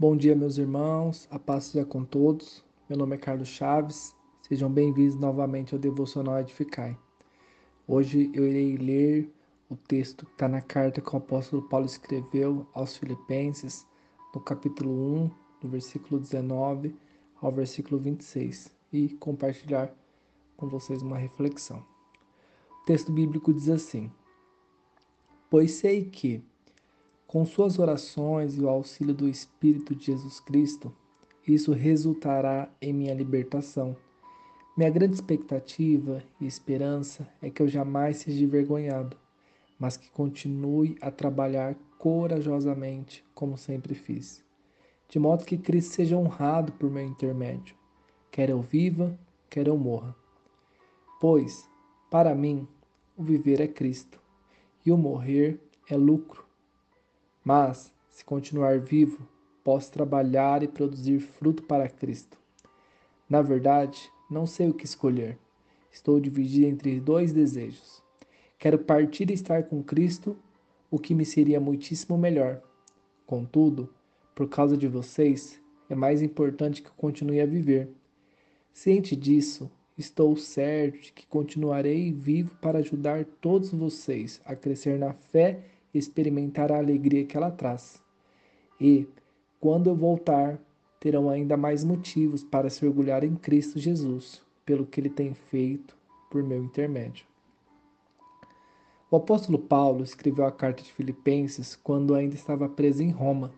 Bom dia, meus irmãos, a paz seja com todos. Meu nome é Carlos Chaves, sejam bem-vindos novamente ao Devocional Edificai. Hoje eu irei ler o texto que está na carta que o apóstolo Paulo escreveu aos Filipenses, no capítulo 1, do versículo 19 ao versículo 26, e compartilhar com vocês uma reflexão. O texto bíblico diz assim: Pois sei que, com suas orações e o auxílio do Espírito de Jesus Cristo, isso resultará em minha libertação. Minha grande expectativa e esperança é que eu jamais seja envergonhado, mas que continue a trabalhar corajosamente, como sempre fiz, de modo que Cristo seja honrado por meu intermédio, quer eu viva, quer eu morra. Pois, para mim, o viver é Cristo e o morrer é lucro. Mas, se continuar vivo, posso trabalhar e produzir fruto para Cristo. Na verdade, não sei o que escolher. Estou dividido entre dois desejos. Quero partir e estar com Cristo, o que me seria muitíssimo melhor. Contudo, por causa de vocês, é mais importante que eu continue a viver. Ciente disso, estou certo de que continuarei vivo para ajudar todos vocês a crescer na fé experimentar a alegria que ela traz. E, quando eu voltar, terão ainda mais motivos para se orgulhar em Cristo Jesus, pelo que ele tem feito por meu intermédio. O apóstolo Paulo escreveu a carta de Filipenses quando ainda estava preso em Roma.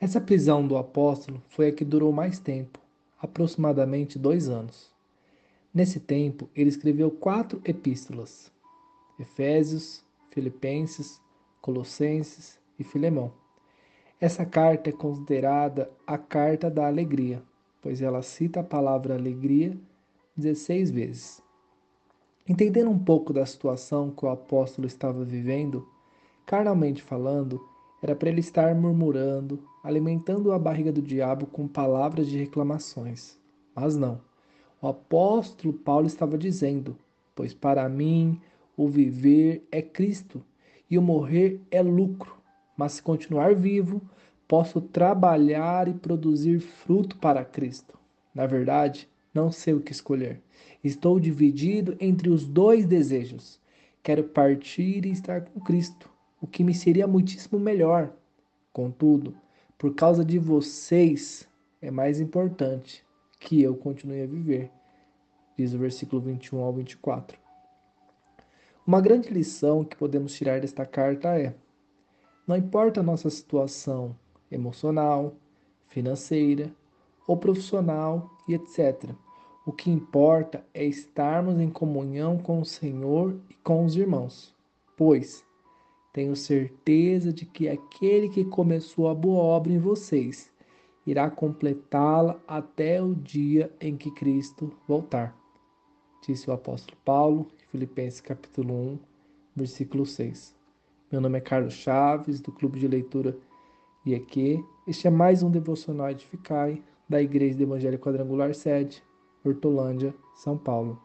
Essa prisão do apóstolo foi a que durou mais tempo, aproximadamente dois anos. Nesse tempo, ele escreveu quatro epístolas: Efésios, Filipenses, Colossenses e Filemão. Essa carta é considerada a carta da alegria, pois ela cita a palavra alegria 16 vezes. Entendendo um pouco da situação que o apóstolo estava vivendo, carnalmente falando, era para ele estar murmurando, alimentando a barriga do diabo com palavras de reclamações. Mas não. O apóstolo Paulo estava dizendo: Pois para mim o viver é Cristo e o morrer é lucro. Mas se continuar vivo, posso trabalhar e produzir fruto para Cristo. Na verdade, não sei o que escolher. Estou dividido entre os dois desejos. Quero partir e estar com Cristo, o que me seria muitíssimo melhor. Contudo, por causa de vocês, é mais importante que eu continue a viver. Diz o versículo 21 ao 24. Uma grande lição que podemos tirar desta carta é: não importa a nossa situação emocional, financeira ou profissional e etc. O que importa é estarmos em comunhão com o Senhor e com os irmãos, pois tenho certeza de que aquele que começou a boa obra em vocês irá completá-la até o dia em que Cristo voltar. Disse o apóstolo Paulo Filipenses capítulo 1, versículo 6. Meu nome é Carlos Chaves, do Clube de Leitura IEQ. Este é mais um Devocional Edificai, da Igreja do Evangelho Quadrangular Sede, Hortolândia, São Paulo.